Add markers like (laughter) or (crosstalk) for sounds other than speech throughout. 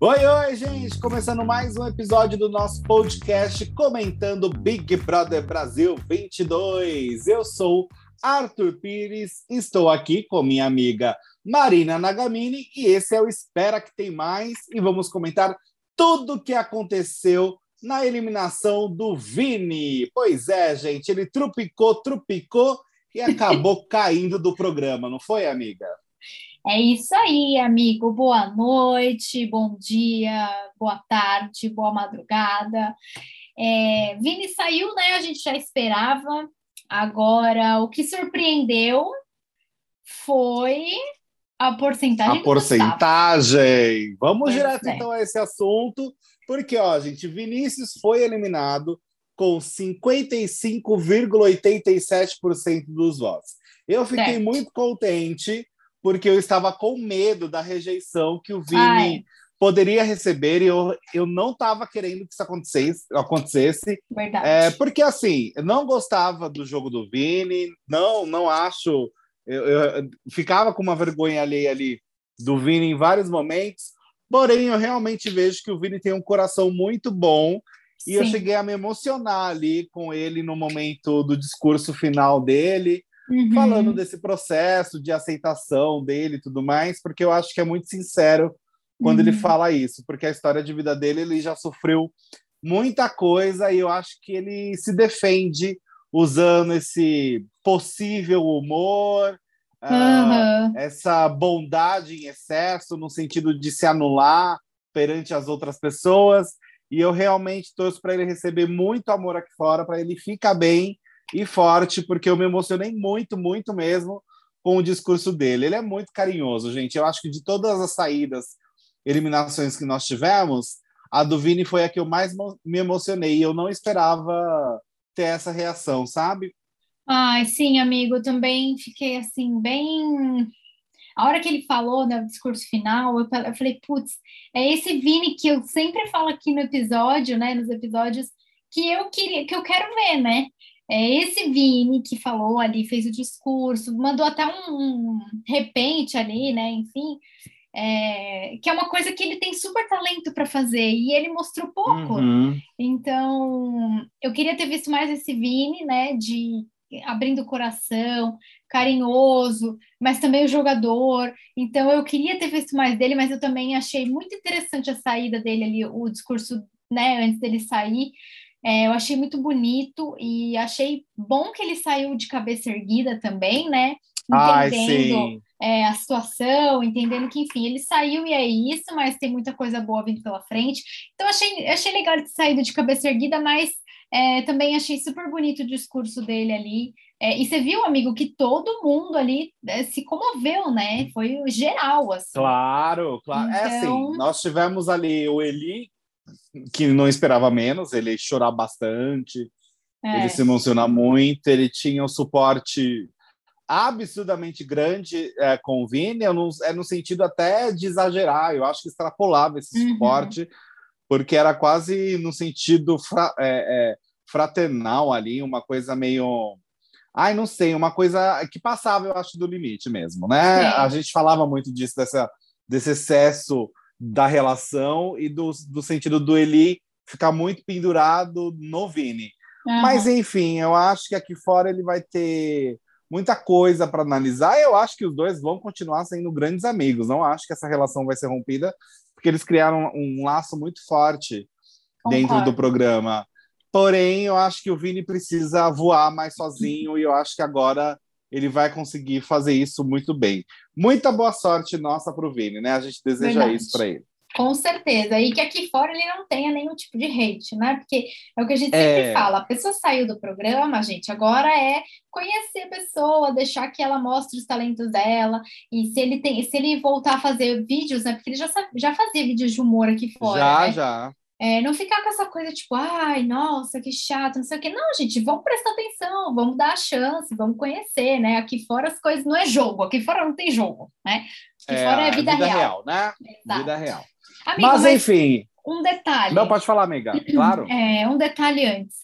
Oi, oi, gente! Começando mais um episódio do nosso podcast comentando Big Brother Brasil 22. Eu sou Arthur Pires, estou aqui com minha amiga Marina Nagamini e esse é o Espera que tem mais e vamos comentar tudo o que aconteceu na eliminação do Vini. Pois é, gente, ele trupicou, trupicou e acabou (laughs) caindo do programa, não foi, amiga? É isso aí, amigo. Boa noite, bom dia, boa tarde, boa madrugada. É, Vini saiu, né? A gente já esperava. Agora, o que surpreendeu foi a porcentagem. A porcentagem. Vamos direto é. então a esse assunto, porque ó, gente, Vinícius foi eliminado com 55,87% dos votos. Eu fiquei certo. muito contente porque eu estava com medo da rejeição que o Vini Ai. poderia receber e eu, eu não estava querendo que isso acontecesse. acontecesse Verdade. É, porque, assim, eu não gostava do jogo do Vini, não, não acho... Eu, eu ficava com uma vergonha alheia ali do Vini em vários momentos, porém eu realmente vejo que o Vini tem um coração muito bom e Sim. eu cheguei a me emocionar ali com ele no momento do discurso final dele uhum. falando desse processo de aceitação dele e tudo mais, porque eu acho que é muito sincero quando uhum. ele fala isso, porque a história de vida dele ele já sofreu muita coisa e eu acho que ele se defende usando esse possível humor, uhum. uh, essa bondade em excesso, no sentido de se anular perante as outras pessoas. E eu realmente torço para ele receber muito amor aqui fora, para ele ficar bem e forte, porque eu me emocionei muito, muito mesmo com o discurso dele. Ele é muito carinhoso, gente. Eu acho que de todas as saídas, eliminações que nós tivemos, a do Vini foi a que eu mais me emocionei. Eu não esperava ter essa reação, sabe? Ai, sim, amigo. Também fiquei assim, bem. A hora que ele falou no discurso final, eu falei, putz, é esse Vini que eu sempre falo aqui no episódio, né? Nos episódios que eu queria, que eu quero ver, né? É esse Vini que falou ali, fez o discurso, mandou até um, um repente ali, né? Enfim, é, que é uma coisa que ele tem super talento para fazer e ele mostrou pouco. Uhum. Então, eu queria ter visto mais esse Vini, né? De abrindo o coração, carinhoso, mas também o jogador. Então, eu queria ter visto mais dele, mas eu também achei muito interessante a saída dele ali, o discurso, né? Antes dele sair. É, eu achei muito bonito e achei bom que ele saiu de cabeça erguida também, né? Entendendo é, a situação, entendendo que, enfim, ele saiu e é isso, mas tem muita coisa boa vindo pela frente. Então, achei, achei legal ele ter saído de cabeça erguida, mas é, também achei super bonito o discurso dele ali. É, e você viu, amigo, que todo mundo ali é, se comoveu, né? Foi geral, assim. Claro, claro. Então... É assim, então nós tivemos ali o Eli que não esperava menos, ele chorar bastante, é. ele se emocionar muito, ele tinha um suporte absurdamente grande é, com o Vini, no, é no sentido até de exagerar, eu acho que extrapolava esse uhum. suporte, porque era quase no sentido fra, é, é, fraternal ali, uma coisa meio... Ai, não sei, uma coisa que passava, eu acho, do limite mesmo, né? A gente falava muito disso, dessa, desse excesso da relação e do, do sentido do Eli ficar muito pendurado no Vini. Uhum. Mas, enfim, eu acho que aqui fora ele vai ter muita coisa para analisar. Eu acho que os dois vão continuar sendo grandes amigos. Não acho que essa relação vai ser rompida, porque eles criaram um laço muito forte Concordo. dentro do programa. Porém, eu acho que o Vini precisa voar mais sozinho e eu acho que agora ele vai conseguir fazer isso muito bem. Muita boa sorte nossa para o Vini, né? A gente deseja Verdade. isso para ele. Com certeza. E que aqui fora ele não tenha nenhum tipo de hate, né? Porque é o que a gente é... sempre fala: a pessoa saiu do programa, gente, agora é conhecer a pessoa, deixar que ela mostre os talentos dela. E se ele tem, se ele voltar a fazer vídeos, né? Porque ele já, já fazia vídeos de humor aqui fora. Já, né? já. É, não ficar com essa coisa tipo, ai, nossa, que chato, não sei o quê. Não, gente, vamos prestar atenção, vamos dar a chance, vamos conhecer, né? Aqui fora as coisas não é jogo, aqui fora não tem jogo, né? Aqui é, fora é vida, vida real. real. né? Exato. Vida real. Amigo, mas, mas, enfim. Um detalhe. Não, pode falar, amiga, (clears throat) claro. É, um detalhe antes.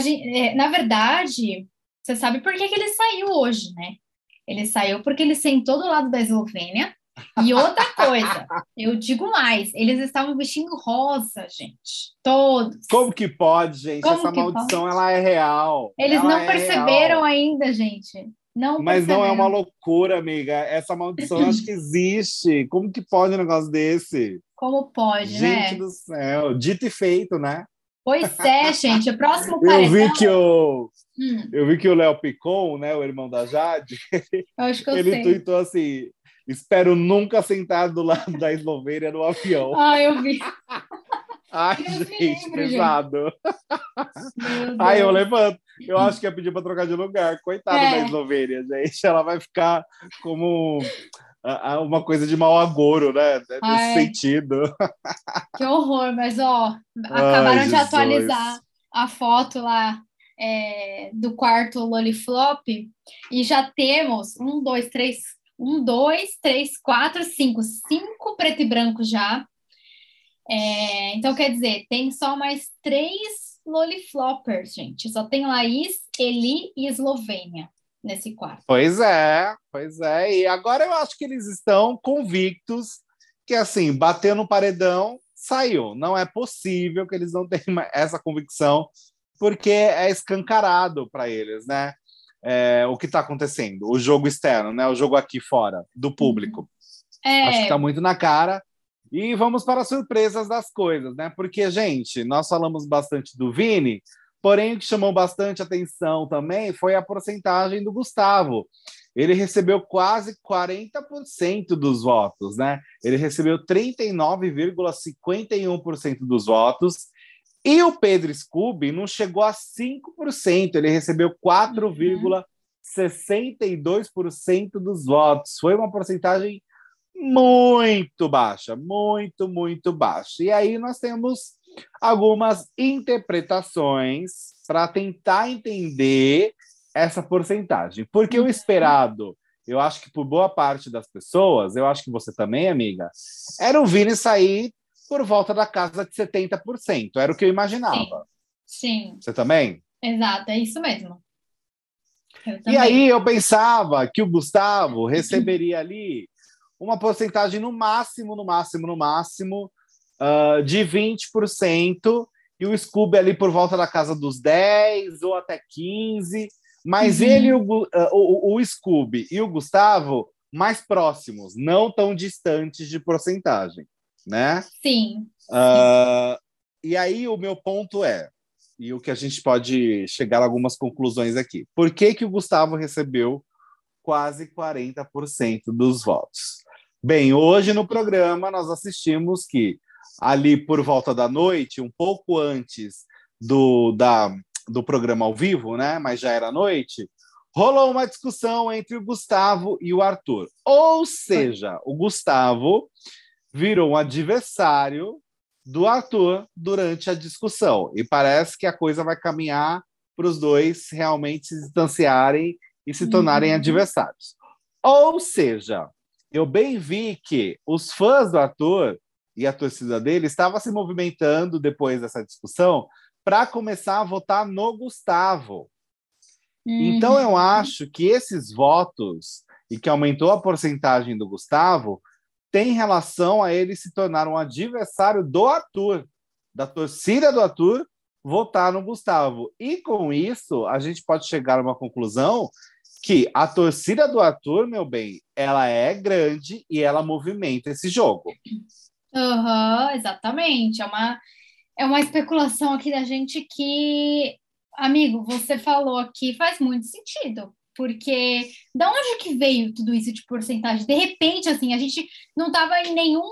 Gente, é, na verdade, você sabe por que, que ele saiu hoje, né? Ele saiu porque ele sentou do lado da Eslovênia. E outra coisa, eu digo mais, eles estavam vestindo rosa, gente. Todos. Como que pode, gente? Como Essa maldição pode? ela é real. Eles ela não é perceberam real. ainda, gente. Não Mas não é uma loucura, amiga. Essa maldição eu acho que existe. Como que pode um negócio desse? Como pode, gente né? Gente do céu. Dito e feito, né? Pois é, gente. O próximo paredão... Eu vi que o... Hum. Eu vi que o Léo Picon, né, o irmão da Jade, acho que eu ele sei. tweetou assim: espero nunca sentar do lado da Eslovênia no avião. Ah, eu vi. Ai, Deus gente, livre, pesado. Gente. Ai, eu levanto. Eu acho que ia pedir para trocar de lugar. Coitada é. da Eslovênia, gente. Ela vai ficar como uma coisa de mau agouro, né? Nesse Ai. sentido. Que horror, mas ó, acabaram Ai, de atualizar a foto lá é, do quarto Loliflop e já temos um, dois, três, um, dois, três, quatro, cinco, cinco preto e branco já. É, então, quer dizer, tem só mais três Lolifloppers, gente. Só tem Laís, Eli e Eslovênia nesse quarto. Pois é, pois é. E agora eu acho que eles estão convictos que, assim, bater no paredão, saiu. Não é possível que eles não tenham (laughs) essa convicção, porque é escancarado para eles, né? É, o que está acontecendo, o jogo externo, né? O jogo aqui fora, do público. É... Acho que está muito na cara. E vamos para as surpresas das coisas, né? Porque, gente, nós falamos bastante do Vini, porém o que chamou bastante atenção também foi a porcentagem do Gustavo. Ele recebeu quase 40% dos votos, né? Ele recebeu 39,51% dos votos. E o Pedro Scooby não chegou a 5%, ele recebeu 4,62% dos votos. Foi uma porcentagem muito baixa, muito, muito baixa. E aí nós temos algumas interpretações para tentar entender essa porcentagem. Porque o esperado, eu acho que por boa parte das pessoas, eu acho que você também, amiga, era o Vini sair por volta da casa de 70%. Era o que eu imaginava. Sim. Sim. Você também? Exato, é isso mesmo. E aí eu pensava que o Gustavo receberia ali uma porcentagem no máximo, no máximo, no máximo, uh, de 20%, e o Scooby ali por volta da casa dos 10% ou até 15%, mas uhum. ele, o, uh, o, o Scooby e o Gustavo mais próximos, não tão distantes de porcentagem, né? Sim. Uh, e aí o meu ponto é, e o que a gente pode chegar a algumas conclusões aqui. Por que, que o Gustavo recebeu quase 40% dos votos? Bem, hoje no programa nós assistimos que ali por volta da noite, um pouco antes do, da, do programa ao vivo, né? Mas já era noite, rolou uma discussão entre o Gustavo e o Arthur. Ou seja, o Gustavo virou um adversário do Arthur durante a discussão. E parece que a coisa vai caminhar para os dois realmente se distanciarem e se tornarem uhum. adversários. Ou seja, eu bem vi que os fãs do ator e a torcida dele estavam se movimentando depois dessa discussão para começar a votar no Gustavo. Uhum. Então eu acho que esses votos e que aumentou a porcentagem do Gustavo tem relação a ele se tornar um adversário do Arthur, da torcida do Arthur, votar no Gustavo. E com isso, a gente pode chegar a uma conclusão que a torcida do Arthur, meu bem, ela é grande e ela movimenta esse jogo. Uhum, exatamente. É uma, é uma especulação aqui da gente que, amigo, você falou aqui, faz muito sentido. Porque da onde que veio tudo isso de porcentagem? De repente, assim, a gente não estava em nenhum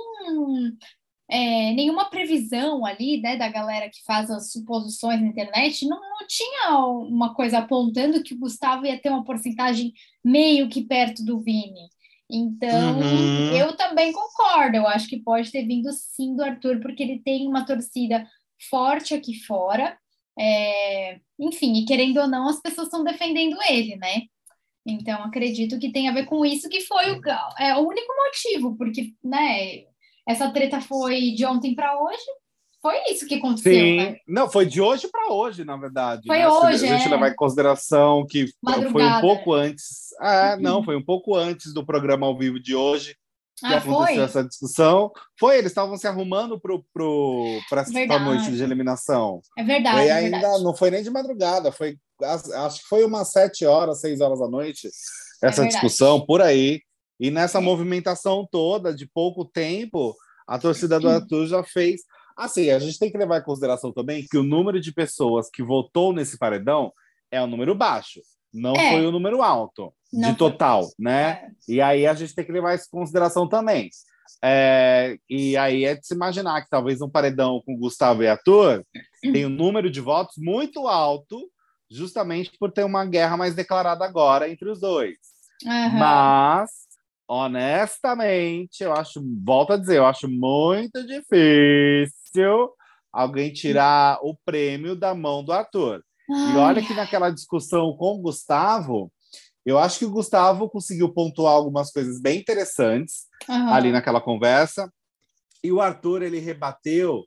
é, nenhuma previsão ali, né, da galera que faz as suposições na internet, não, não tinha uma coisa apontando que o Gustavo ia ter uma porcentagem meio que perto do Vini. Então, uhum. eu também concordo. Eu acho que pode ter vindo sim do Arthur, porque ele tem uma torcida forte aqui fora. É, enfim, e querendo ou não, as pessoas estão defendendo ele, né? Então, acredito que tem a ver com isso, que foi o, é, o único motivo, porque, né, essa treta foi de ontem para hoje, Foi isso que aconteceu, Sim, né? não, foi de hoje para hoje, na verdade. Foi né? hoje, Se a gente é. levar em consideração que foi um Madrugada. pouco antes. Ah, Uhum. não, foi um pouco antes do programa ao vivo de hoje que Ah, aconteceu foi? essa discussão. Foi, eles estavam se arrumando para pro, Verdade. noite de eliminação. É verdade, Foi é ainda, verdade. não foi nem de madrugada, foi acho que foi umas sete horas, seis horas da noite, essa É discussão por aí. E nessa É. movimentação toda de pouco tempo, a torcida do Arthur já fez. Assim, a gente tem que levar em consideração também que o número de pessoas que votou nesse paredão é um número baixo, não É. foi um número alto Não de foi. total, né? É. E aí a gente tem que levar isso em consideração também. É, e aí é de se imaginar que talvez um paredão com Gustavo e Arthur tem um número de votos muito alto, justamente por ter uma guerra mais declarada agora entre os dois. Aham. Mas, honestamente, eu acho, volto a dizer, eu acho muito difícil alguém tirar o prêmio da mão do Arthur. E Ai, olha que naquela discussão com o Gustavo, eu acho que o Gustavo conseguiu pontuar algumas coisas bem interessantes aham. ali naquela conversa. E o Arthur, ele rebateu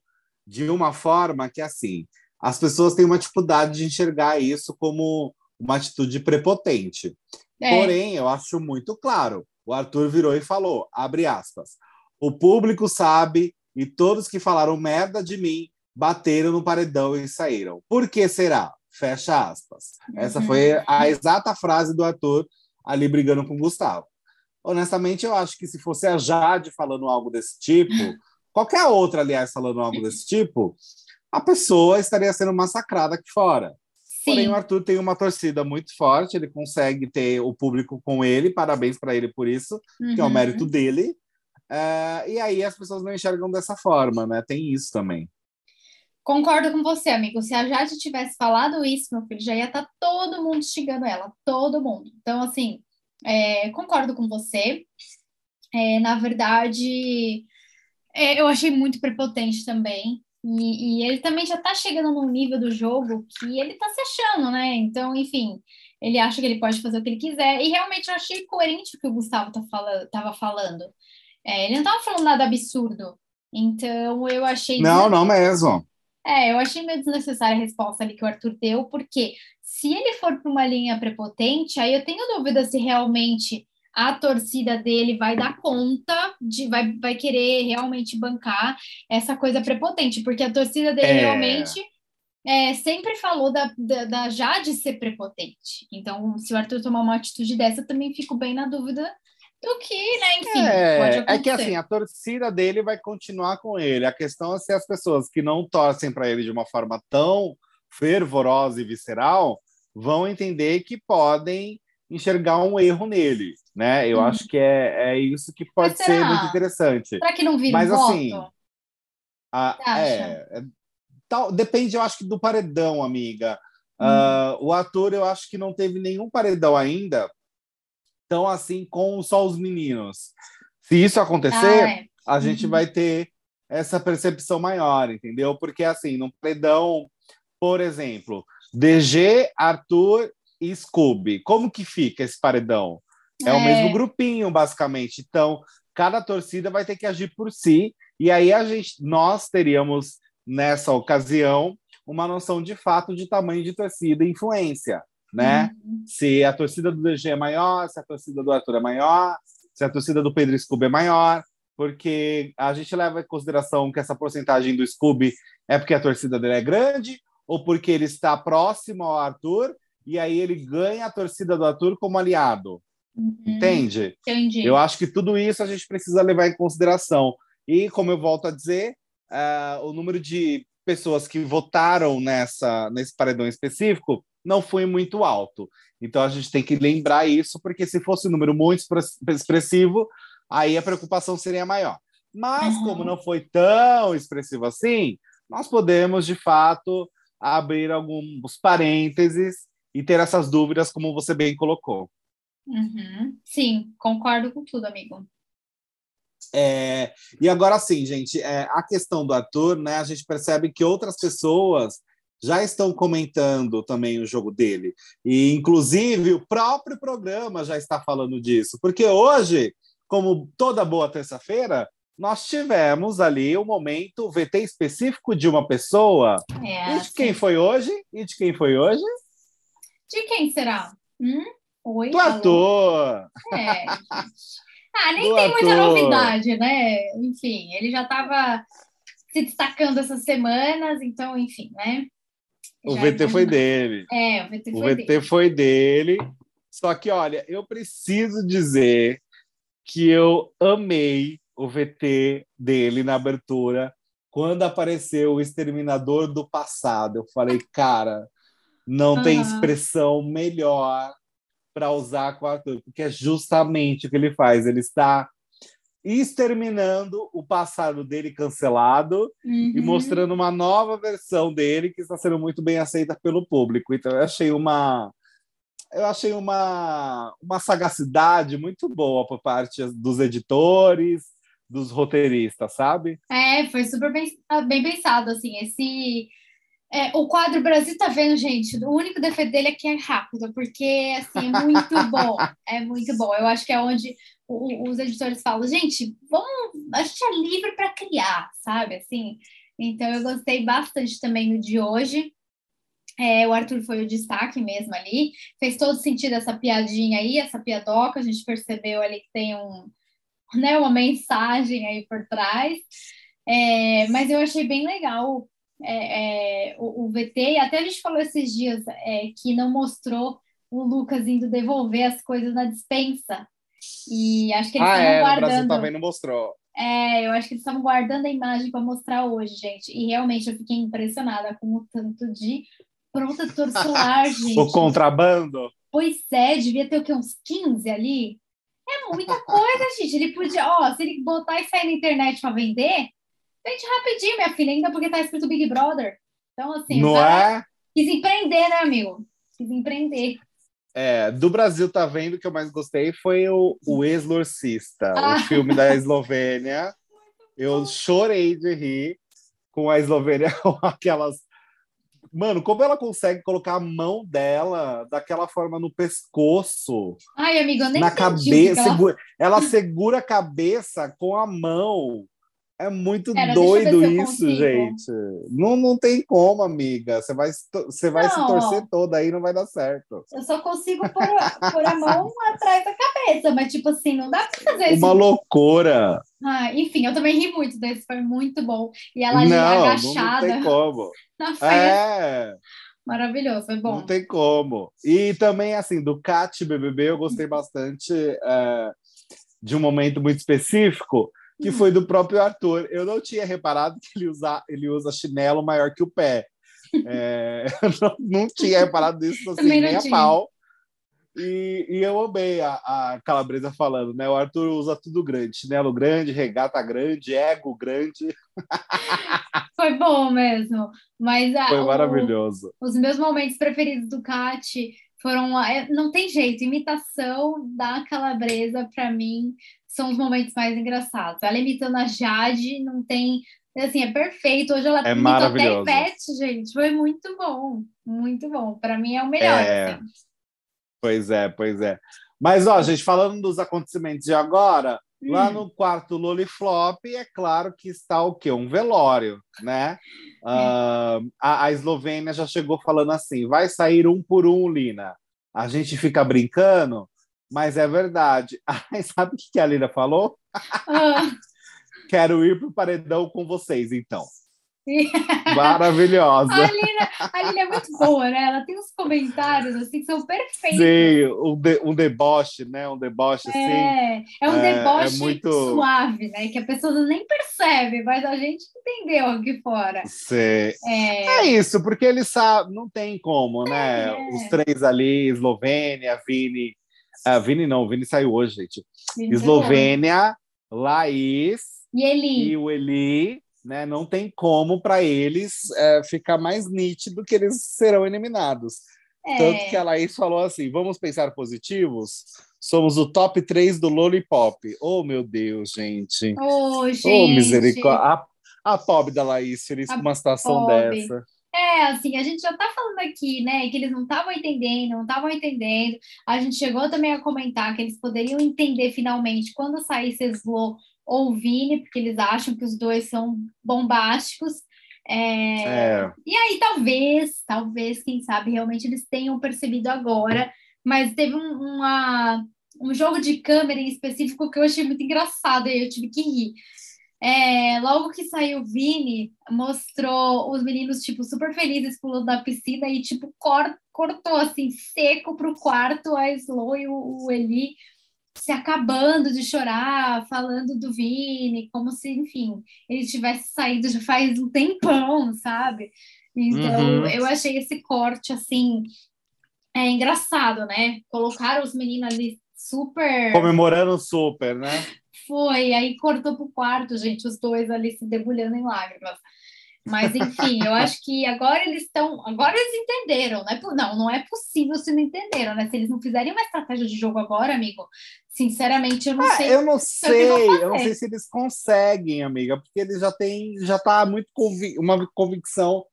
de uma forma que, assim, as pessoas têm uma dificuldade de enxergar isso como uma atitude prepotente. É. Porém, eu acho muito claro. O Arthur virou e falou, abre aspas, o público sabe e todos que falaram merda de mim bateram no paredão e saíram. Por que será? Fecha aspas. Essa Uhum. foi a exata frase do Arthur ali brigando com o Gustavo. Honestamente, eu acho que se fosse a Jade falando algo desse tipo, qualquer outra, aliás, falando algo desse tipo, a pessoa estaria sendo massacrada aqui fora. Porém, Sim. o Arthur tem uma torcida muito forte, ele consegue ter o público com ele, parabéns para ele por isso, que é o Uhum. mérito dele. É, e aí as pessoas não enxergam dessa forma, né? Tem isso também. Concordo com você, amigo. Se a Jade tivesse falado isso, meu filho, já ia estar todo mundo xingando ela, todo mundo. Então, assim, é, concordo com você. É, na verdade, é, eu achei muito prepotente também. E, e ele também já tá chegando num nível do jogo que ele tá se achando, né? Então, enfim, ele acha que ele pode fazer o que ele quiser. E realmente eu achei coerente o que o Gustavo tá tava falando. É, ele não tava falando nada absurdo. Então, eu achei. Não, não mesmo. É, eu achei meio desnecessária a resposta ali que o Arthur deu, porque se ele for para uma linha prepotente, aí eu tenho dúvida se realmente a torcida dele vai dar conta de vai, vai querer realmente bancar essa coisa prepotente, porque a torcida dele É. realmente é, sempre falou da, da, da Jade ser prepotente. Então, se o Arthur tomar uma atitude dessa, eu também fico bem na dúvida do que, né, enfim, É, é que assim, a torcida dele vai continuar com ele. A questão é se as pessoas que não torcem para ele de uma forma tão fervorosa e visceral vão entender que podem enxergar um erro nele, né? Eu Uhum. acho que é, é isso que pode ser muito interessante. Será que não vira Mas, um voto? assim, acha? é, é, tal, depende, eu acho que do paredão, amiga. Hum. Ah, o ator, eu acho que não teve nenhum paredão ainda, tão assim com só os meninos. Se isso acontecer, Ah, é. a gente Uhum. vai ter essa percepção maior, entendeu? Porque assim, no paredão, por exemplo, DG, Arthur e Scooby, como que fica esse paredão? É, o É. mesmo grupinho, basicamente. Então, cada torcida vai ter que agir por si, e aí a gente, nós teríamos nessa ocasião uma noção de fato de tamanho de torcida e influência, né? Uhum. Se a torcida do DG é maior, se a torcida do Arthur é maior, se a torcida do Pedro Scooby é maior, porque a gente leva em consideração que essa porcentagem do Scooby é porque a torcida dele é grande ou porque ele está próximo ao Arthur e aí ele ganha a torcida do Arthur como aliado, Uhum. entende? Entendi. Eu acho que tudo isso a gente precisa levar em consideração. E, como eu volto a dizer, ah, o número de pessoas que votaram nessa, nesse paredão específico não foi muito alto. Então, a gente tem que lembrar isso, porque se fosse um número muito expre- expressivo, aí a preocupação seria maior. Mas, Uhum. como não foi tão expressivo assim, nós podemos, de fato, abrir alguns parênteses e ter essas dúvidas, como você bem colocou. Uhum. Sim, concordo com tudo, amigo. É, e agora sim, gente, é, a questão do Arthur, né? A gente percebe que outras pessoas já estão comentando também o jogo dele. E, inclusive, o próprio programa já está falando disso. Porque hoje, como toda boa terça-feira, nós tivemos ali um momento VT específico de uma pessoa. É, e de quem foi hoje? E de quem foi hoje? De quem será? Hum? Oi, Do ator! É, ah, nem Do tem muita ator. novidade, né? Enfim, ele já estava se destacando essas semanas, então, enfim, né? O VT foi dele. É, o VT O foi VT dele. foi dele. Só que, olha, eu preciso dizer que eu amei o VT dele na abertura quando apareceu o Exterminador do Passado. Eu falei, cara, não tem Aham. expressão melhor para usar com o Arthur, porque é justamente o que ele faz. Ele está exterminando o passado dele cancelado e Uhum. mostrando uma nova versão dele que está sendo muito bem aceita pelo público. Então eu achei uma eu achei uma, uma sagacidade muito boa por parte dos editores, dos roteiristas, sabe? É, foi super bem, bem pensado, assim, esse... é, o quadro Brasil tá vendo, gente, o único defeito dele é que é rápido, porque, assim, é muito (laughs) bom, é muito bom. Eu acho que é onde os editores falam, gente, vamos, a gente é livre para criar, sabe, assim? Então, eu gostei bastante também do de hoje. É, o Arthur foi o destaque mesmo ali. Fez todo sentido essa piadinha aí, essa piadoca. A gente percebeu ali que tem um, né, uma mensagem aí por trás. É, mas eu achei bem legal é, é, o, o VT. E até a gente falou esses dias é, que não mostrou o Lucas indo devolver as coisas na dispensa. E acho que eles ah, estavam é, no Brasil guardando. também não mostrou. É, eu acho que eles estavam guardando a imagem para mostrar hoje, gente. E realmente eu fiquei impressionada com o tanto de protetor (laughs) solar, gente. O contrabando. Pois é, devia ter o quê? Uns 15 ali? É muita (laughs) coisa, gente. Ele podia, ó, se ele botar e sair na internet para vender, vende rapidinho, minha filha, ainda porque tá escrito Big Brother. Então, assim, o não é? quis empreender, né, amigo? Quis empreender. É, do Brasil tá vendo que eu mais gostei foi o, o Exorcista, Ah. o filme da Eslovênia. (laughs) Eu chorei de rir com a Eslovênia (laughs) com aquelas. Mano, como ela consegue colocar a mão dela daquela forma no pescoço, Ai, amigo, eu nem na cabeça. segura- ela segura a cabeça com a mão. É muito Pera, doido se isso, gente. Não, não tem como, amiga. Você vai, se você vai se Não, torcer toda aí, não vai dar certo. Eu só consigo pôr, a- pôr a mão (laughs) atrás da cabeça, mas, tipo assim, não dá pra fazer isso. Uma loucura. Ah, enfim, eu também ri muito desse, foi muito bom. E ela ali não, não, agachada tem (laughs) como. na frente, É, maravilhoso, foi bom. não tem como. E também, assim, do Cat BBB, eu gostei bastante é, de um momento muito específico, que foi do próprio Arthur. Eu não tinha reparado que ele usa, ele usa chinelo maior que o pé. É, (laughs) eu não, não tinha reparado nisso assim, nem a pau. E, e eu amei a, a Calabresa falando, né? O Arthur usa tudo grande, chinelo grande, regata grande, ego grande. (laughs) Foi bom mesmo. Mas a, Foi o- maravilhoso. os meus momentos preferidos do Cat foram. é, Não tem jeito, imitação da Calabresa, para mim, são os momentos mais engraçados. Ela imitando a Jade, não tem. Assim, é perfeito. Hoje ela É imitou até. Ivete, gente. Foi muito bom. Muito bom. Para mim é o melhor. É. assim. Pois é, pois é. Mas, ó, gente, falando dos acontecimentos de agora, lá Hum. no quarto Loliflop, é claro que está o quê? Um velório, né? Ah, a, a Eslovênia já chegou falando assim: vai sair um por um, Lina. A gente fica brincando, mas é verdade. (laughs) Aí, sabe o que a Lina falou? Ah, Quero ir pro paredão com vocês, então. Maravilhosa. A Lina, a Lina é muito boa, né? Ela tem uns comentários assim que são perfeitos. Sim, um, de, um deboche, né? Um deboche assim. É, é um É, deboche é muito- suave, né? Que a pessoa nem percebe, mas a gente entendeu aqui fora. Sim. É, É isso, porque eles sabem, não tem como, né? É. Os três ali, Eslovênia, Vini. Ah, Vini não, Vini saiu hoje, gente. Eslovênia, Laís E ele, e o Eli, né? Não tem como para eles é, ficar mais nítido que eles serão eliminados. Tanto que é, a Laís falou assim: vamos pensar positivos? Somos o top 3 do Lollipop. Oh, meu Deus, gente. Oh, gente. misericórdia. A, a pobre da Laís feliz A com uma situação pobre. dessa. É, assim, a gente já tá falando aqui, né, que eles não estavam entendendo, não estavam entendendo. A gente chegou também a comentar que eles poderiam entender finalmente quando saísse Slow ou Vini, porque eles acham que os dois são bombásticos. É... É. E aí, talvez, talvez, quem sabe, realmente eles tenham percebido agora, mas teve um, uma, um jogo de câmera em específico que eu achei muito engraçado e eu tive que rir. É, logo que saiu o Vini, mostrou os meninos, tipo, super felizes pulando da piscina e, tipo, cor, cortou, assim, seco pro quarto a Slow e o, o Eli se acabando de chorar, falando do Vini, como se, enfim, ele tivesse saído já faz um tempão, sabe? Então, uhum. eu achei esse corte, assim, é engraçado, né? Colocaram os meninos ali super... Comemorando super, né? Foi, aí cortou pro quarto, gente, os dois ali se debulhando em lágrimas. Mas, enfim, eu acho que agora eles estão. Agora eles entenderam, né? Não, não é possível se não entenderam, né? Se eles não fizerem uma estratégia de jogo agora, amigo, sinceramente, eu não ah, sei. Eu não sei, eu não sei se eles conseguem, amiga, porque eles já têm, já tá muito convic uma convicção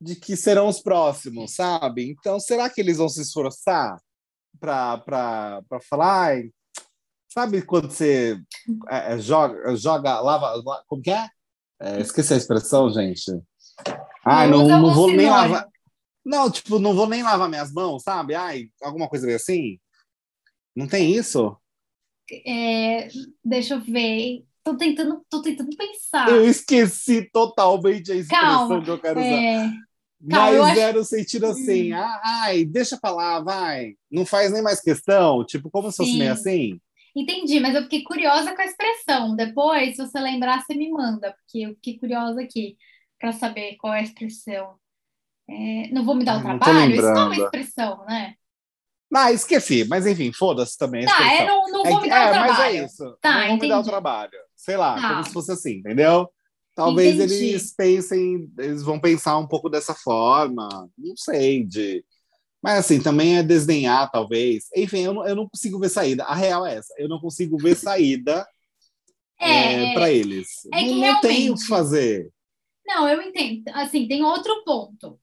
de que serão os próximos, sabe? Então, será que eles vão se esforçar para falar? Sabe quando você é, é, joga, joga, lava, como que é? é? Esqueci a expressão, gente. Ai, não, não vou nem lavar. Não, tipo, não vou nem lavar minhas mãos, sabe? Ai, alguma coisa assim. Não tem isso? É, deixa eu ver. Tô tentando, tô tentando pensar. Eu esqueci totalmente a expressão Calma, que eu quero é... usar. Calma, Mas era o sentido assim, hum. ai, deixa pra lá, vai. Não faz nem mais questão, tipo, como se fosse meio assim. Entendi, mas eu fiquei curiosa com a expressão. Depois, se você lembrar, você me manda, porque eu fiquei curiosa aqui para saber qual é a expressão. É, não vou me dar o trabalho? Isso não é uma expressão, né? Ah, esqueci, mas enfim, foda-se também. Tá, é, não, não vou é, me dar é, o trabalho. Mas é isso. Tá, não vou me dar o trabalho. Sei lá, tá. como se fosse assim, entendeu? Talvez entendi. eles pensem, eles vão pensar um pouco dessa forma, não sei, de mas assim, também é desdenhar, talvez. Enfim, eu não, eu não consigo ver saída. A real é essa. Eu não consigo ver saída é, é para eles. É que não, não tem o que fazer. Não, eu entendo. Assim, tem outro ponto.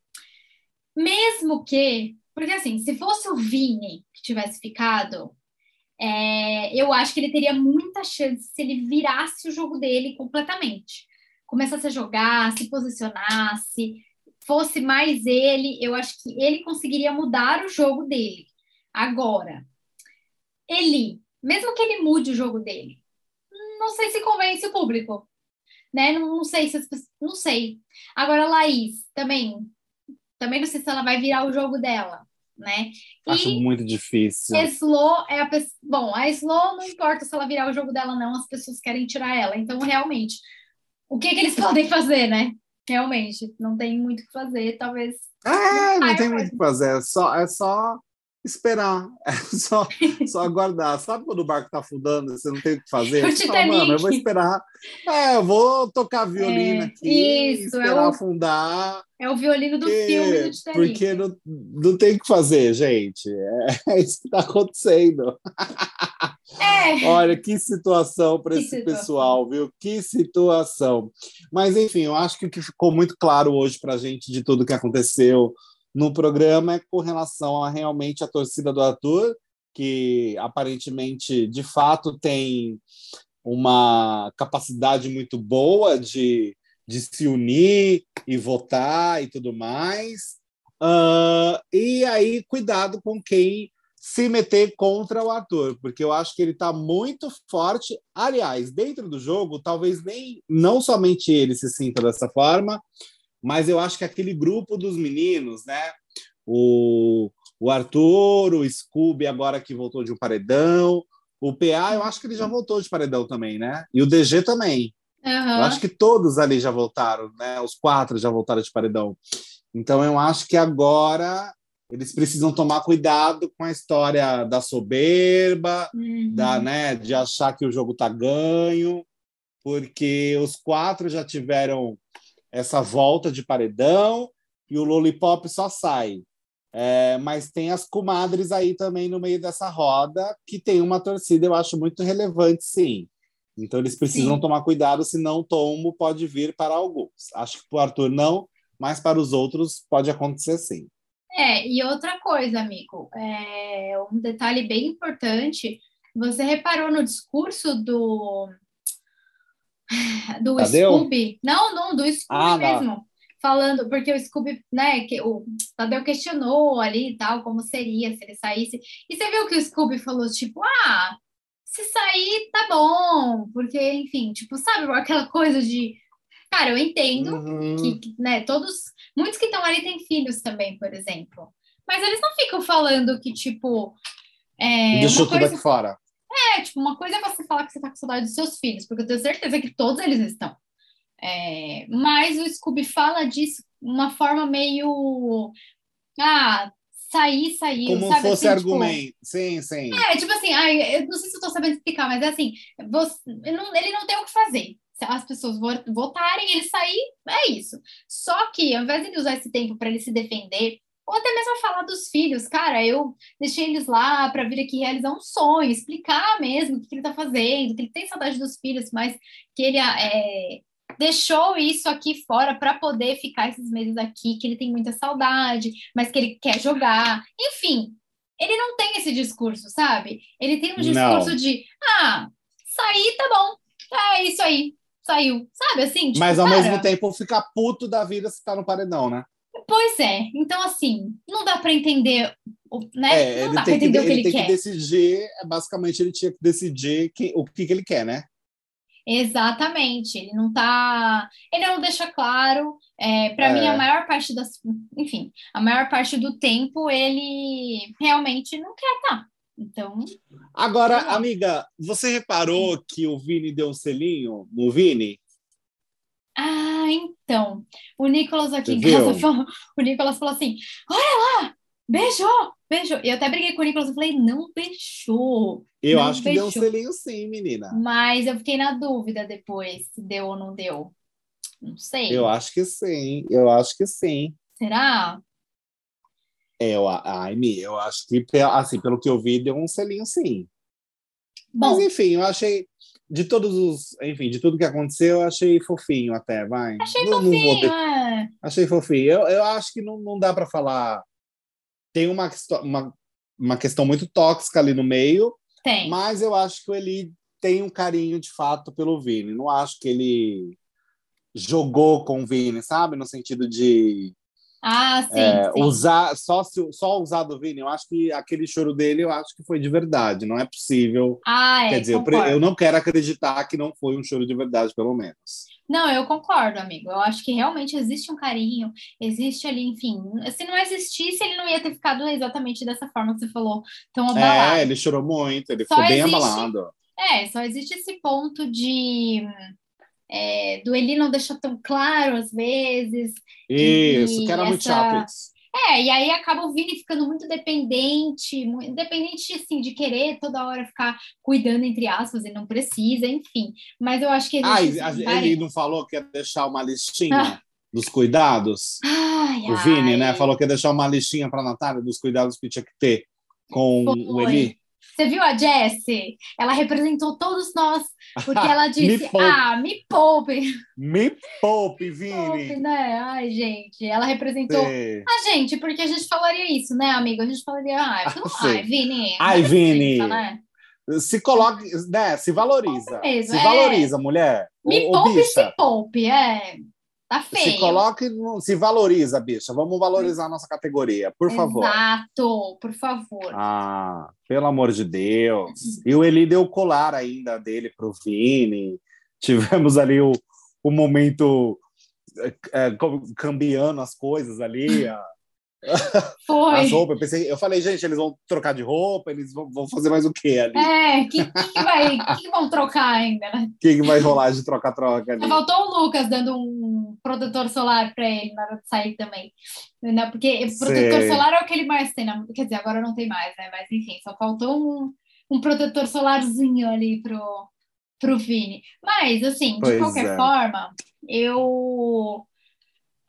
Mesmo que. Porque assim, se fosse o Vini que tivesse ficado, é, eu acho que ele teria muita chance se ele virasse o jogo dele completamente. Começasse a jogar, se posicionasse, fosse mais ele, eu acho que ele conseguiria mudar o jogo dele. Agora, ele, mesmo que ele mude o jogo dele, não sei se convence o público, né? Não, não sei se as pessoas, não sei. Agora, Laís, também, também não sei se ela vai virar o jogo dela, né? Acho e muito difícil. Slow é a pessoa, bom, a Slow não importa se ela virar o jogo dela não, as pessoas querem tirar ela. Então, realmente, o que, que eles (laughs) podem fazer, né? Realmente, não tem muito o que fazer, talvez. É, não tem muito o que fazer, é só, é só esperar, (laughs) é só, só (laughs) aguardar. Sabe quando o barco tá afundando, você não tem o que fazer? O fala, mano, eu vou esperar. É, eu vou tocar violino é, aqui, isso, esperar é o, afundar. É o violino do porque, filme do Titanic. Porque não, não tem o que fazer, gente. É, (laughs) é isso que tá acontecendo. É. Olha, que situação para esse situação. pessoal, viu? Que situação. Mas, enfim, eu acho que o que ficou muito claro hoje para a gente de tudo que aconteceu no programa é com relação a realmente a torcida do Arthur, que aparentemente, de fato, tem uma capacidade muito boa de, de se unir e votar e tudo mais. Uh, e aí, cuidado com quem se meter contra o ator, porque eu acho que ele está muito forte. Aliás, dentro do jogo, talvez nem não somente ele se sinta dessa forma, mas eu acho que aquele grupo dos meninos, né? O, o Arthur, o Scooby, agora que voltou de um paredão, o PA, eu acho que ele já voltou de paredão também, né? E o DG também. Uhum. Eu acho que todos ali já voltaram, né? Os quatro já voltaram de paredão. Então eu acho que agora eles precisam tomar cuidado com a história da soberba, uhum. da, né, de achar que o jogo está ganho, porque os quatro já tiveram essa volta de paredão e o Lollipop só sai. É, mas tem as comadres aí também no meio dessa roda, que tem uma torcida, eu acho, muito relevante, sim. Então eles precisam sim. tomar cuidado, senão o tombo pode vir para alguns. Acho que para o Arthur não, mas para os outros pode acontecer sim. É, e outra coisa, amigo, é um detalhe bem importante. Você reparou no discurso do (sighs) do Tadeu? Scooby. Não, não, do Scooby Ah, não. mesmo. Falando, porque o Scooby, né, que o Tadeu questionou ali e tal, como seria se ele saísse. E você viu que o Scooby falou, tipo, ah, se sair, tá bom. Porque, enfim, tipo, sabe, aquela coisa de. Cara, eu entendo Uhum. que, que, né, todos, muitos que estão ali têm filhos também, por exemplo. Mas eles não ficam falando que, tipo, é, Deixou uma tudo aqui fora. é, tipo, uma coisa é você falar que você tá com saudade dos seus filhos, porque eu tenho certeza que todos eles estão. É, mas o Scooby fala disso de uma forma meio, ah, sair, saiu, Como sabe? fosse assim, tipo, argumento. Sim, sim. é, tipo assim, ai, eu não sei se eu tô sabendo explicar, mas é assim, você, não, ele não tem o que fazer. As pessoas vo- votarem, ele sair, é isso. Só que, ao invés de ele usar esse tempo para ele se defender, ou até mesmo falar dos filhos, cara, eu deixei eles lá para vir aqui realizar um sonho, explicar mesmo o que, ele tá fazendo, que ele tem saudade dos filhos, mas que ele é, deixou isso aqui fora para poder ficar esses meses aqui, que ele tem muita saudade, mas que ele quer jogar. Enfim, ele não tem esse discurso, sabe? Ele tem um Não. discurso de, ah, sair tá bom, é isso aí, saiu, sabe? Assim, tipo, Mas ao cara, mesmo tempo fica puto da vida se tá no paredão, né? Pois é, então assim, não dá para entender, né? É, não dá para tem, que, entender o que ele ele tem quer. que decidir, é, basicamente ele tinha que decidir que- o que, que ele quer, né? Exatamente, ele não tá, ele não deixa claro. É, para É. mim, a maior parte das, enfim, a maior parte do tempo ele realmente não quer estar. Então, Agora, amiga, você reparou que o Vini deu um selinho no Vini? ah, então, o Nicolas aqui em casa falou, (laughs) o Nicolas falou assim: olha lá, beijou, beijou. E eu até briguei com o Nicolas, eu falei, não beijou. Eu Não acho que deu um beijou. selinho sim, menina. Mas eu fiquei na dúvida depois se deu ou não deu. Não sei. Eu acho que sim, eu acho que sim. Será? É, Eu, ai, Mi, eu acho que, assim, pelo que eu vi, deu um selinho sim. Bom, Mas enfim, eu achei, de todos os, enfim, de tudo que aconteceu, eu achei fofinho até, vai. achei Não- não fofinho, de- é. Achei fofinho. Eu, eu acho que não, não dá para falar. Tem uma, uma, uma questão muito tóxica ali no meio, Tem. mas eu acho que ele tem um carinho de fato pelo Vini. Não acho que ele jogou com o Vini, sabe? No sentido de Ah, sim, é, sim. usar só, só usar do Vini. Eu acho que aquele choro dele, eu acho que foi de verdade. Não é possível. Ah, é, Quer dizer, eu, pre- concordo. eu não quero acreditar que não foi um choro de verdade, pelo menos. Não, eu concordo, amigo. Eu acho que realmente existe um carinho, existe ali, enfim. Se não existisse, ele não ia ter ficado exatamente dessa forma que você falou, tão abalado. É, ele chorou muito, ele Só ficou bem existe- abalado. É, só existe esse ponto de é, do Eli não deixar tão claro às vezes. Isso, que era muito essa- chato isso. É, e aí acaba o Vini ficando muito dependente, muito dependente assim de querer toda hora ficar cuidando entre aspas e não precisa, enfim. Mas eu acho que Ah, existe e- esse a- ele não falou que ia deixar uma listinha Ah. dos cuidados? Ai, O Vini, né? ai. Falou que ia deixar uma listinha para a Natália dos cuidados que tinha que ter com o Foi. Eli. Você viu a Jessie? Ela representou todos nós, porque ela (laughs) Me disse: poupe. Ah, me poupe, Me poupe, (laughs) poupe, Vini! né? Ai, gente, ela representou a gente, porque a gente falaria isso, né, amigo? A gente falaria: Ai, não, Sim. ai Vini. Ai, Vini. né? Se coloque, né? Se valoriza. mesmo, se é. valoriza, mulher. Me ô, poupe, bicha, se poupe, é. Tá feio. se coloque, se valoriza, bicha. Vamos valorizar a nossa categoria, por favor. Exato, por favor. Ah, pelo amor de Deus. E o Eli deu o colar ainda dele pro Vini. Tivemos ali o, o momento é, cambiando as coisas ali, (clears throat) a- (laughs) Foi. as roupas. Eu, pensei, eu falei, gente, eles vão trocar de roupa, eles vão, vão fazer mais o quê ali? O É, que, que, que vai, que, que vão trocar ainda, né? que, que vai rolar de troca-troca ali? Faltou o Lucas dando um protetor solar para ele na hora de sair também. Né? Porque protetor Sei. solar é o que ele mais tem, na... quer dizer, agora não tem mais, né? Mas enfim, só faltou um, um protetor solarzinho ali pro, pro Vini. Mas, assim, de Pois qualquer é. forma, eu,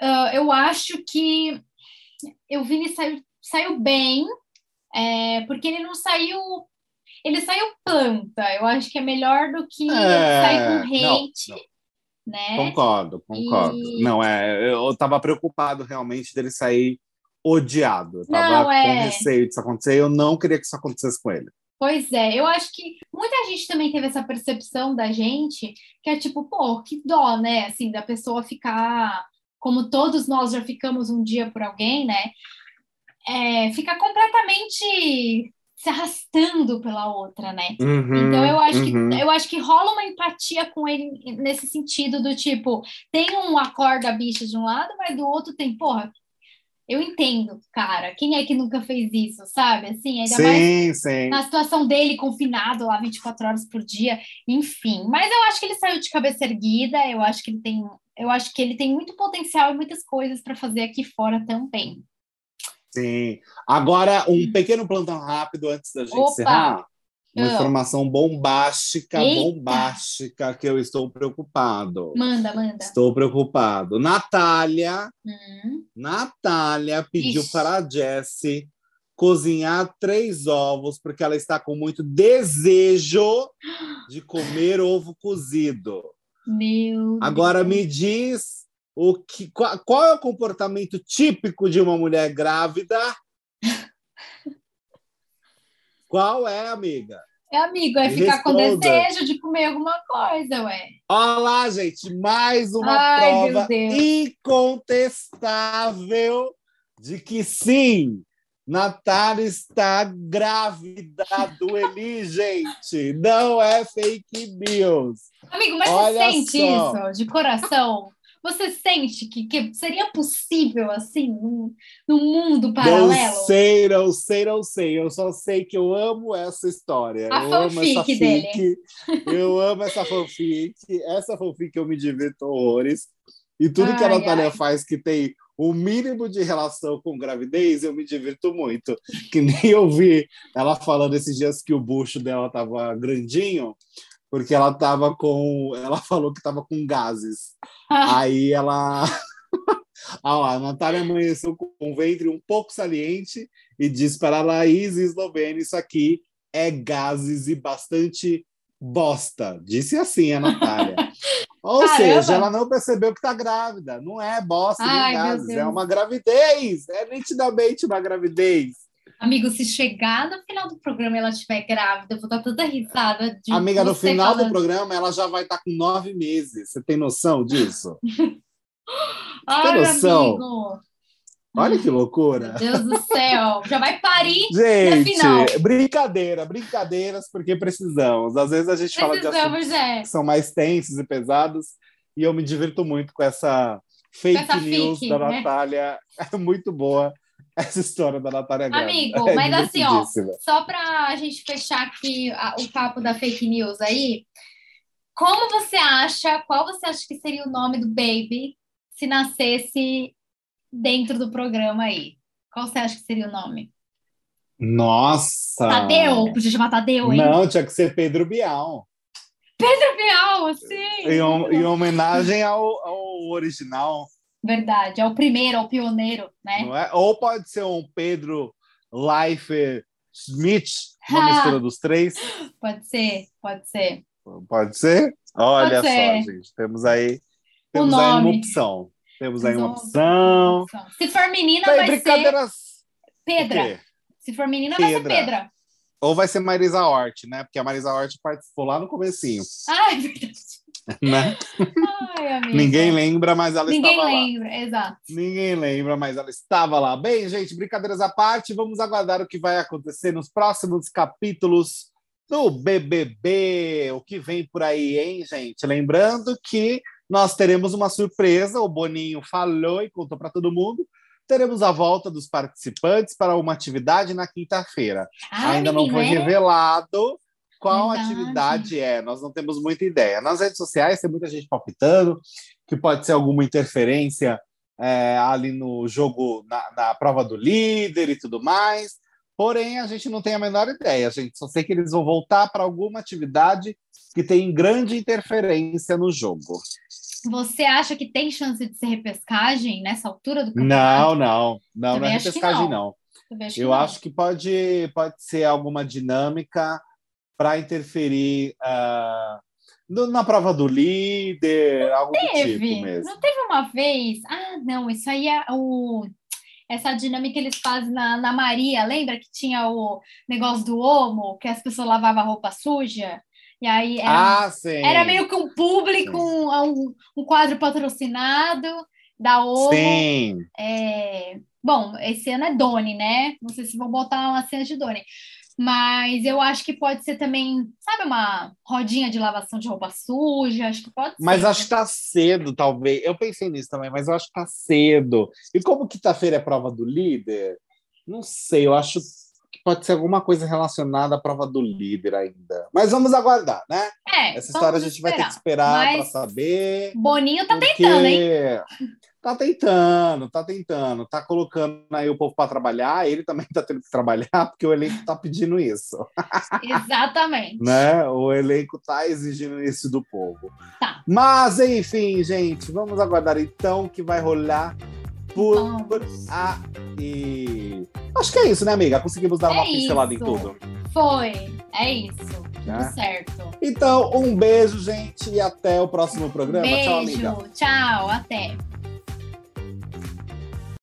ah, eu acho que o Vini saiu, saiu bem, é, porque ele não saiu. Ele saiu planta. Eu acho que é melhor do que É, sair com não, hate, não. né? Concordo, concordo. E- Não, é, eu tava preocupado realmente dele sair odiado. Eu tava Não, com é. receio disso acontecer. Eu não queria que isso acontecesse com ele. Pois é, eu acho que muita gente também teve essa percepção da gente, que é tipo, pô, que dó, né? Assim, da pessoa ficar, como todos nós já ficamos um dia por alguém, né? É, ficar completamente se arrastando pela outra, né? Uhum, então eu acho uhum. que eu acho que rola uma empatia com ele nesse sentido do tipo, tem um acorda bicha de um lado, mas do outro tem, porra, eu entendo, cara. Quem é que nunca fez isso, sabe? Assim, ainda sim, mais sim. na situação dele, confinado lá 24 horas por dia, enfim. Mas eu acho que ele saiu de cabeça erguida, eu acho que ele tem, eu acho que ele tem muito potencial e muitas coisas para fazer aqui fora também. Sim. Agora, um hum. pequeno plantão rápido antes da gente Opa. encerrar. Uma oh. informação bombástica, Eita. bombástica, que eu estou preocupado. Manda, manda. Estou preocupado. Natália, hum. Natália pediu Ixi. para a Jessie cozinhar três ovos, porque ela está com muito desejo de comer ovo cozido. Meu Agora Deus. me diz o que, qual, qual é o comportamento típico de uma mulher grávida (laughs) Qual é, amiga? É, amigo, é ficar Responda. com desejo de comer alguma coisa, ué. Olá, gente, mais uma Ai, prova incontestável de que sim, Natália está grávida do (laughs) Eli, gente. Não é fake news. Amigo, mas Olha você sente só. isso de coração? Você sente que, que seria possível, assim, num, num mundo paralelo? Não sei, não sei, não sei. Eu só sei que eu amo essa história. A eu fanfic amo essa dele. Eu amo essa fanfic. Essa fanfic eu me divirto horrores. E tudo ai, que a Natália ai. faz que tem o mínimo de relação com gravidez, eu me divirto muito. Que nem eu vi ela falando esses dias que o bucho dela tava grandinho porque ela tava com. Ela (laughs) falou que tava com gases. (laughs) Aí ela. (laughs) ah lá, a Natália amanheceu com um ventre um pouco saliente e diz para a Laís Eslovênia: Isso aqui é gases e bastante bosta. Disse assim a Natália. Ou Caramba. seja, ela não percebeu que está grávida. Não é bosta Ai, nem gases, é uma gravidez. É nitidamente uma gravidez. Amigo, se chegar no final do programa e ela estiver grávida, eu vou estar toda risada. De Amiga, no final falando... do programa ela já vai estar com nove meses. Você tem noção disso? (laughs) Ai, tem noção? Amigo. Olha que loucura. Meu Deus do céu. Já vai parir gente, no final. Brincadeira, brincadeiras, porque precisamos. Às vezes a gente fala de assuntos é. que são mais tensos e pesados, e eu me divirto muito com essa fake essa news fique, da né? Natália. (laughs) É muito boa (laughs) essa história da Natália Grávida. Amigo, é mas assim, ó, só para a gente fechar aqui a, o papo da fake news aí, como você acha, qual você acha que seria o nome do baby se nascesse dentro do programa aí? Qual você acha que seria o nome? Nossa! Tadeu, podia chamar Tadeu, hein? Não, tinha que ser Pedro Bial. Pedro Bial, sim! Em, em homenagem ao, ao original. Verdade, é o primeiro, é o pioneiro, né? É? Ou pode ser um Pedro Life Smith, uma mistura dos três. Pode ser, pode ser. Pode ser? Olha pode ser. só, gente, temos aí, temos aí uma opção. Temos aí uma opção. Se for menina, Bem, vai brincadeiras... ser Pedra. Se for menina, Pedra. vai ser Pedra. Ou vai ser Marisa Hort, né? Porque a Marisa Hort participou lá no comecinho. Ah, é verdade. (laughs) né? Ai, Ninguém lembra, mas ela Ninguém estava lá. Ninguém lembra, exato. Ninguém lembra, mas ela estava lá. Bem, gente, brincadeiras à parte, vamos aguardar o que vai acontecer nos próximos capítulos do BBB, o que vem por aí, hein, gente? Lembrando que nós teremos uma surpresa, o Boninho falou e contou para todo mundo. Teremos a volta dos participantes para uma atividade na quinta-feira. Ainda não foi é? revelado qual Verdade. atividade é? Nós não temos muita ideia. Nas redes sociais tem muita gente palpitando que pode ser alguma interferência é, ali no jogo, na, na, prova do líder e tudo mais. Porém, a gente não tem a menor ideia. A gente só sei que eles vão voltar para alguma atividade que tem grande interferência no jogo. Você acha que tem chance de ser repescagem nessa altura do campeonato? Não, não. Não, não é repescagem, não. não. Eu não. acho que pode, pode ser alguma dinâmica para interferir uh, no, na prova do líder, algo teve, do tipo mesmo. Não teve uma vez? Ah, não, isso aí é o essa dinâmica eles fazem na, na Maria, lembra que tinha o negócio do homo, que as pessoas lavavam roupa suja? E aí era, ah, era meio que um público, um, um, quadro patrocinado da Omo. Sim. É, bom, esse ano é Doni, né? Não sei se vou botar uma cena de Doni. Mas eu acho que pode ser também, sabe, uma rodinha de lavação de roupa suja, acho que pode mas ser. acho que tá cedo, talvez. Eu pensei nisso também, mas eu acho que tá cedo. E como quinta-feira é prova do líder, não sei, eu acho que pode ser alguma coisa relacionada à prova do líder ainda. Mas vamos aguardar, né? É, Essa história a gente esperar. vai ter que esperar para saber. Boninho tá porque... tentando, hein? Tá tentando, tá tentando, tá colocando aí o povo para trabalhar, ele também tá tendo que trabalhar, porque o elenco tá pedindo isso. Exatamente. né? O elenco tá exigindo isso do povo. Tá. Mas, enfim, gente, vamos aguardar então que vai rolar por aí. Acho que é isso, né, amiga? Conseguimos dar é uma pincelada isso. em tudo. Foi, é isso. Tudo né? certo. Então, um beijo, gente, e até o próximo programa. Beijo, tchau, amiga. Tchau, até.